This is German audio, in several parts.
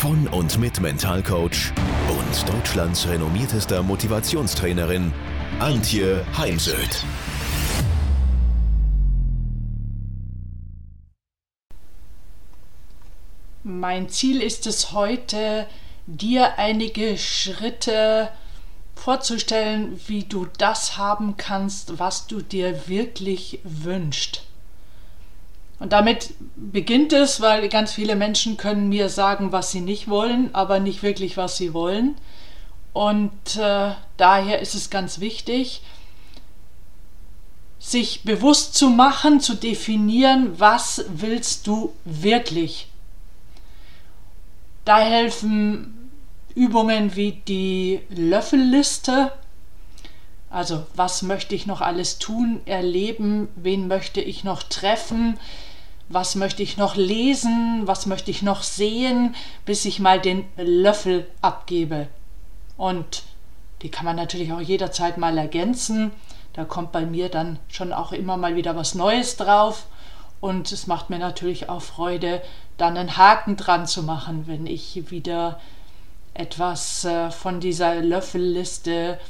von und mit Mentalcoach und Deutschlands renommiertester Motivationstrainerin Antje Heimsöth. Mein Ziel ist es heute, dir einige Schritte vorzustellen, wie du das haben kannst, was du dir wirklich wünschst. Und damit beginnt es, weil ganz viele Menschen können mir sagen, was sie nicht wollen, aber nicht wirklich, was sie wollen. Und äh, daher ist es ganz wichtig, sich bewusst zu machen, zu definieren, was willst du wirklich. Da helfen Übungen wie die Löffelliste, also was möchte ich noch alles tun, erleben, wen möchte ich noch treffen, was möchte ich noch lesen, was möchte ich noch sehen, bis ich mal den Löffel abgebe. Und die kann man natürlich auch jederzeit mal ergänzen. Da kommt bei mir dann schon auch immer mal wieder was Neues drauf. Und es macht mir natürlich auch Freude, dann einen Haken dran zu machen, wenn ich wieder etwas äh, von dieser Löffelliste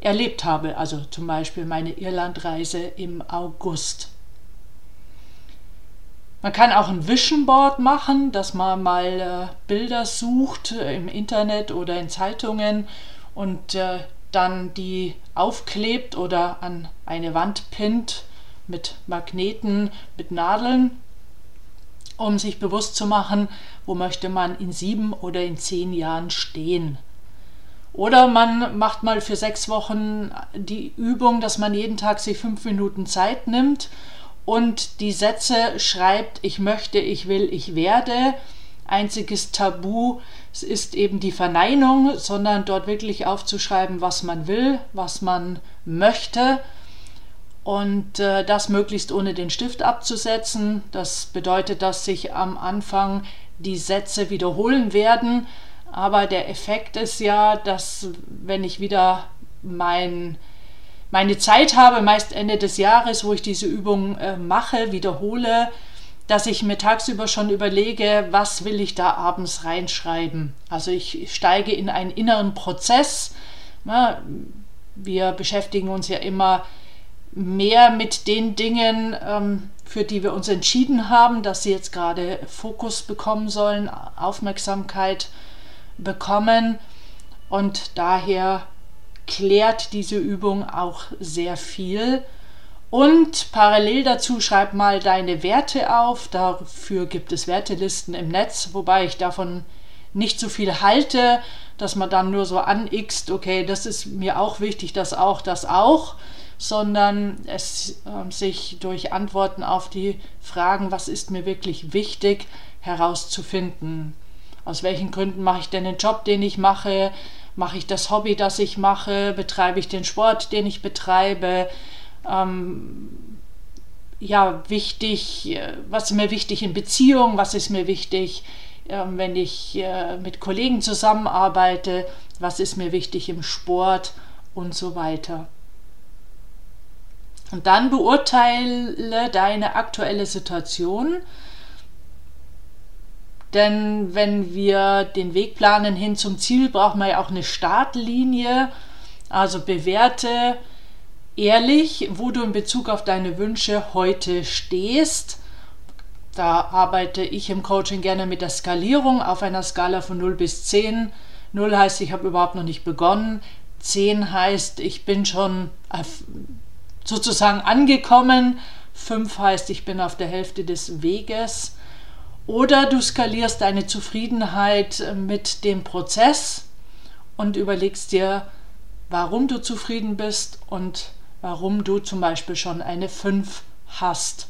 erlebt habe. Also zum Beispiel meine Irlandreise im August. Man kann auch ein Vision Board machen, dass man mal äh, Bilder sucht äh, im Internet oder in Zeitungen und äh, dann die aufklebt oder an eine Wand pinnt mit Magneten, mit Nadeln, um sich bewusst zu machen, wo möchte man in sieben oder in zehn Jahren stehen. Oder man macht mal für sechs Wochen die Übung, dass man jeden Tag sich fünf Minuten Zeit nimmt und die Sätze schreibt, ich möchte, ich will, ich werde. Einziges Tabu ist eben die Verneinung, sondern dort wirklich aufzuschreiben, was man will, was man möchte und äh, das möglichst ohne den Stift abzusetzen. Das bedeutet, dass sich am Anfang die Sätze wiederholen werden, aber der Effekt ist ja, dass wenn ich wieder mein meine Zeit habe, meist Ende des Jahres, wo ich diese Übung äh, mache, wiederhole, dass ich mir tagsüber schon überlege, was will ich da abends reinschreiben. Also ich steige in einen inneren Prozess. Na, wir beschäftigen uns ja immer mehr mit den Dingen, ähm, für die wir uns entschieden haben, dass sie jetzt gerade Fokus bekommen sollen, Aufmerksamkeit bekommen. Und daher klärt diese Übung auch sehr viel. Und parallel dazu schreib mal deine Werte auf. Dafür gibt es Wertelisten im Netz, wobei ich davon nicht so viel halte, dass man dann nur so anixt, okay, das ist mir auch wichtig, das auch, das auch, sondern es äh, sich durch Antworten auf die Fragen, was ist mir wirklich wichtig, herauszufinden. Aus welchen Gründen mache ich denn den Job, den ich mache? Mache ich das Hobby, das ich mache, betreibe ich den Sport, den ich betreibe. Ähm, ja, wichtig, äh, was ist mir wichtig in Beziehung, was ist mir wichtig, äh, wenn ich äh, mit Kollegen zusammenarbeite, was ist mir wichtig im Sport und so weiter. Und dann beurteile deine aktuelle Situation denn wenn wir den Weg planen hin zum Ziel, brauchen wir ja auch eine Startlinie. Also bewerte ehrlich, wo du in Bezug auf deine Wünsche heute stehst. Da arbeite ich im Coaching gerne mit der Skalierung auf einer Skala von 0 bis 10. 0 heißt, ich habe überhaupt noch nicht begonnen. 10 heißt, ich bin schon sozusagen angekommen. 5 heißt, ich bin auf der Hälfte des Weges. Oder du skalierst deine Zufriedenheit äh, mit dem Prozess und überlegst dir, warum du zufrieden bist und warum du zum Beispiel schon eine 5 hast.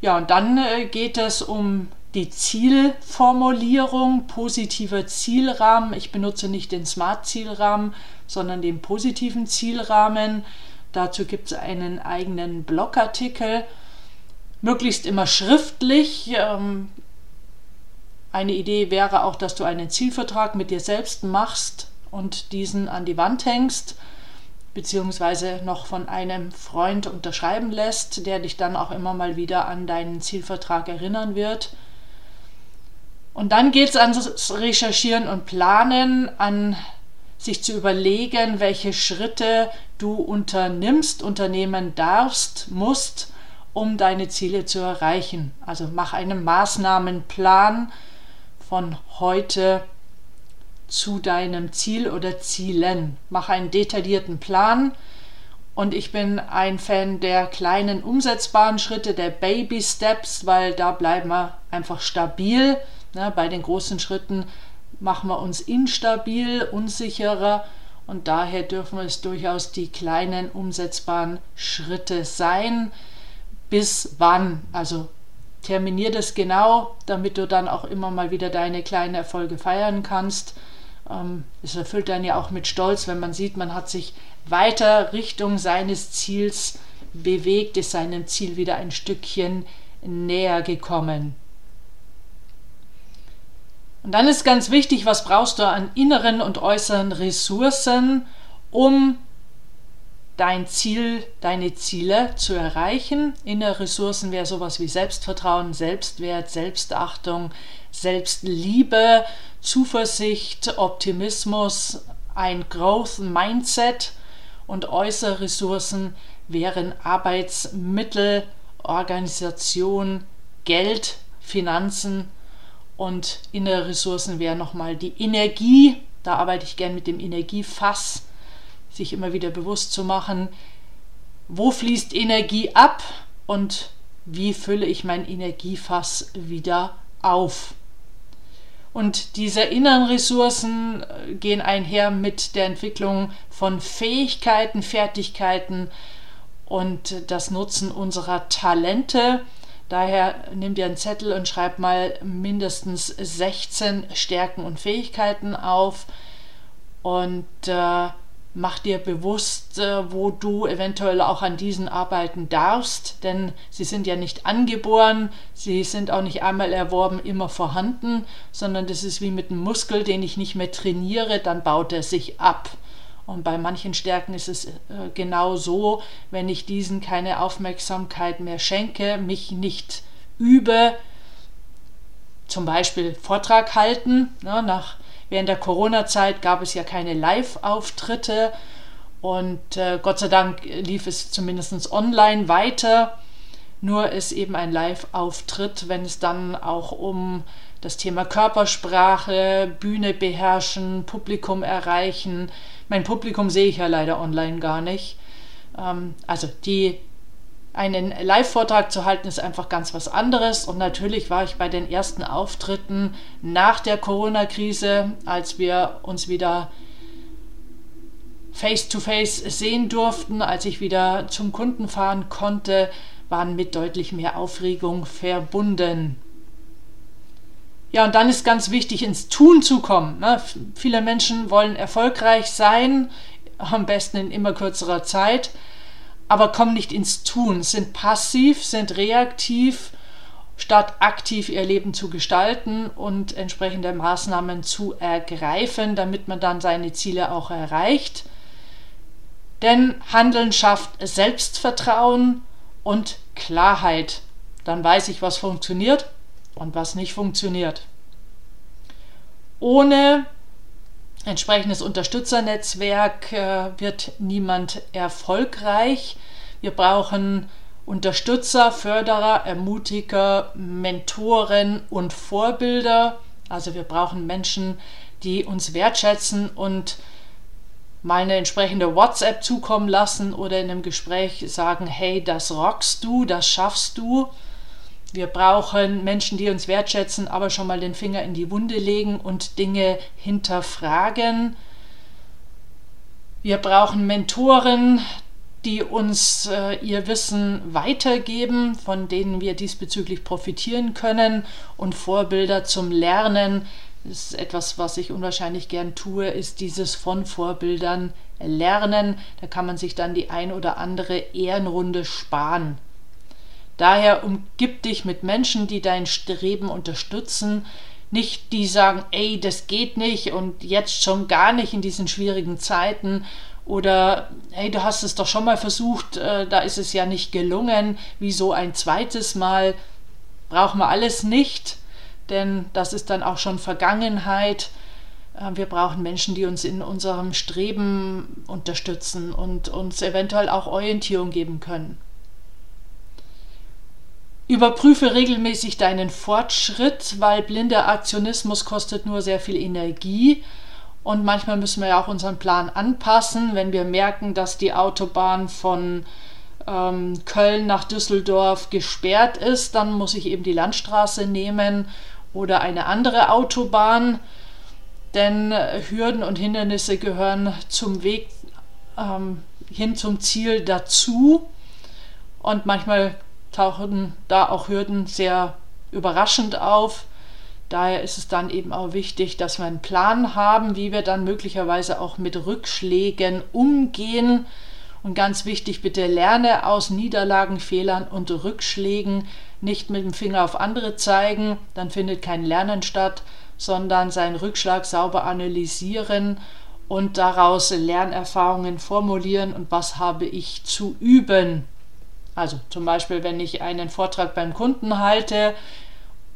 Ja, und dann äh, geht es um die Zielformulierung, positiver Zielrahmen. Ich benutze nicht den Smart-Zielrahmen, sondern den positiven Zielrahmen. Dazu gibt es einen eigenen Blogartikel. Möglichst immer schriftlich. Ähm, eine Idee wäre auch, dass du einen Zielvertrag mit dir selbst machst und diesen an die Wand hängst, beziehungsweise noch von einem Freund unterschreiben lässt, der dich dann auch immer mal wieder an deinen Zielvertrag erinnern wird. Und dann geht es ans Recherchieren und Planen, an sich zu überlegen, welche Schritte du unternimmst, unternehmen darfst, musst, um deine Ziele zu erreichen. Also mach einen Maßnahmenplan von heute zu deinem Ziel oder Zielen. Mach einen detaillierten Plan. Und ich bin ein Fan der kleinen umsetzbaren Schritte, der Baby Steps, weil da bleiben wir einfach stabil. Ne, bei den großen Schritten machen wir uns instabil, unsicherer und daher dürfen es durchaus die kleinen umsetzbaren Schritte sein. Bis wann? Also terminier das genau, damit du dann auch immer mal wieder deine kleinen Erfolge feiern kannst. Ähm, es erfüllt dann ja auch mit Stolz, wenn man sieht, man hat sich weiter Richtung seines Ziels bewegt, ist seinem Ziel wieder ein Stückchen näher gekommen. Und dann ist ganz wichtig, was brauchst du an inneren und äußeren Ressourcen, um dein Ziel, deine Ziele zu erreichen. Innere Ressourcen wäre sowas wie Selbstvertrauen, Selbstwert, Selbstachtung, Selbstliebe, Zuversicht, Optimismus, ein Growth Mindset und äußere Ressourcen wären Arbeitsmittel, Organisation, Geld, Finanzen und innere Ressourcen wären nochmal die Energie. Da arbeite ich gern mit dem Energiefass, sich immer wieder bewusst zu machen, wo fließt Energie ab und wie fülle ich mein Energiefass wieder auf. Und diese inneren Ressourcen äh, gehen einher mit der Entwicklung von Fähigkeiten, Fertigkeiten und das Nutzen unserer Talente Daher nimm dir einen Zettel und schreib mal mindestens 16 Stärken und Fähigkeiten auf und äh, mach dir bewusst, äh, wo du eventuell auch an diesen arbeiten darfst, denn sie sind ja nicht angeboren, sie sind auch nicht einmal erworben, immer vorhanden, sondern das ist wie mit einem Muskel, den ich nicht mehr trainiere, dann baut er sich ab. Und bei manchen Stärken ist es äh, genau so, wenn ich diesen keine Aufmerksamkeit mehr schenke, mich nicht übe, zum Beispiel Vortrag halten. Ne, nach, während der Corona-Zeit gab es ja keine Live-Auftritte und äh, Gott sei Dank lief es zumindest online weiter. Nur ist eben ein Live-Auftritt, wenn es dann auch um das Thema Körpersprache, Bühne beherrschen, Publikum erreichen. Mein Publikum sehe ich ja leider online gar nicht. Ähm, also die einen Live-Vortrag zu halten ist einfach ganz was anderes. Und natürlich war ich bei den ersten Auftritten nach der Corona-Krise, als wir uns wieder face-to-face -face sehen durften, als ich wieder zum Kunden fahren konnte, waren mit deutlich mehr Aufregung verbunden. Ja, und dann ist ganz wichtig, ins Tun zu kommen. Ne? Viele Menschen wollen erfolgreich sein, am besten in immer kürzerer Zeit, aber kommen nicht ins Tun, sind passiv, sind reaktiv, statt aktiv ihr Leben zu gestalten und entsprechende Maßnahmen zu ergreifen, damit man dann seine Ziele auch erreicht. Denn Handeln schafft Selbstvertrauen und Klarheit. Dann weiß ich, was funktioniert und was nicht funktioniert. Ohne entsprechendes Unterstützernetzwerk äh, wird niemand erfolgreich. Wir brauchen Unterstützer, Förderer, Ermutiger, Mentoren und Vorbilder. Also wir brauchen Menschen, die uns wertschätzen und mal eine entsprechende WhatsApp zukommen lassen oder in einem Gespräch sagen, hey, das rockst du, das schaffst du. Wir brauchen Menschen, die uns wertschätzen, aber schon mal den Finger in die Wunde legen und Dinge hinterfragen. Wir brauchen Mentoren, die uns äh, ihr Wissen weitergeben, von denen wir diesbezüglich profitieren können und Vorbilder zum Lernen. Das ist etwas, was ich unwahrscheinlich gern tue, ist dieses von Vorbildern lernen. Da kann man sich dann die ein oder andere Ehrenrunde sparen. Daher umgib dich mit Menschen, die dein Streben unterstützen, nicht die sagen, ey, das geht nicht und jetzt schon gar nicht in diesen schwierigen Zeiten oder hey, du hast es doch schon mal versucht, äh, da ist es ja nicht gelungen, wieso ein zweites Mal? Brauchen wir alles nicht, denn das ist dann auch schon Vergangenheit. Äh, wir brauchen Menschen, die uns in unserem Streben unterstützen und uns eventuell auch Orientierung geben können. Überprüfe regelmäßig deinen Fortschritt, weil blinder Aktionismus kostet nur sehr viel Energie. Und manchmal müssen wir ja auch unseren Plan anpassen, wenn wir merken, dass die Autobahn von ähm, Köln nach Düsseldorf gesperrt ist, dann muss ich eben die Landstraße nehmen oder eine andere Autobahn. Denn äh, Hürden und Hindernisse gehören zum Weg ähm, hin zum Ziel dazu. Und manchmal tauchen da auch Hürden sehr überraschend auf. Daher ist es dann eben auch wichtig, dass wir einen Plan haben, wie wir dann möglicherweise auch mit Rückschlägen umgehen. Und ganz wichtig, bitte lerne aus Niederlagen, Fehlern und Rückschlägen. Nicht mit dem Finger auf andere zeigen, dann findet kein Lernen statt, sondern seinen Rückschlag sauber analysieren und daraus Lernerfahrungen formulieren und was habe ich zu üben. Also zum Beispiel, wenn ich einen Vortrag beim Kunden halte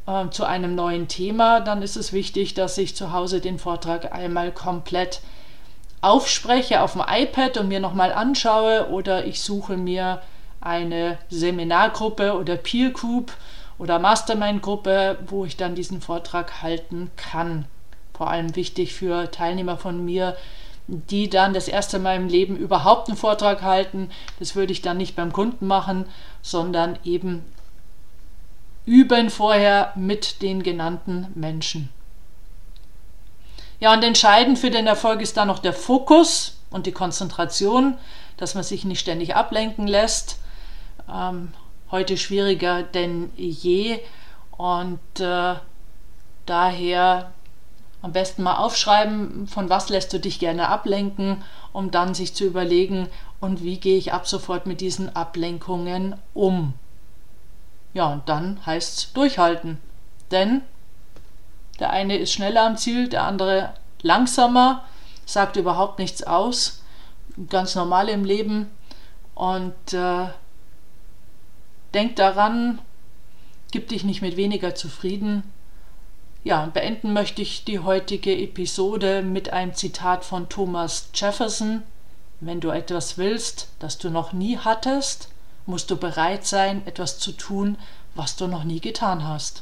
äh, zu einem neuen Thema, dann ist es wichtig, dass ich zu Hause den Vortrag einmal komplett aufspreche auf dem iPad und mir nochmal anschaue oder ich suche mir eine Seminargruppe oder Peer Group oder Mastermind-Gruppe, wo ich dann diesen Vortrag halten kann. Vor allem wichtig für Teilnehmer von mir, die dann das erste Mal im Leben überhaupt einen Vortrag halten. Das würde ich dann nicht beim Kunden machen, sondern eben üben vorher mit den genannten Menschen. Ja, und entscheidend für den Erfolg ist dann noch der Fokus und die Konzentration, dass man sich nicht ständig ablenken lässt. Ähm, heute schwieriger denn je und äh, daher am besten mal aufschreiben, von was lässt du dich gerne ablenken, um dann sich zu überlegen, und wie gehe ich ab sofort mit diesen Ablenkungen um. Ja, und dann heißt es durchhalten. Denn der eine ist schneller am Ziel, der andere langsamer, sagt überhaupt nichts aus. Ganz normal im Leben. Und äh, denk daran, gib dich nicht mit weniger zufrieden, ja, beenden möchte ich die heutige Episode mit einem Zitat von Thomas Jefferson. Wenn du etwas willst, das du noch nie hattest, musst du bereit sein, etwas zu tun, was du noch nie getan hast.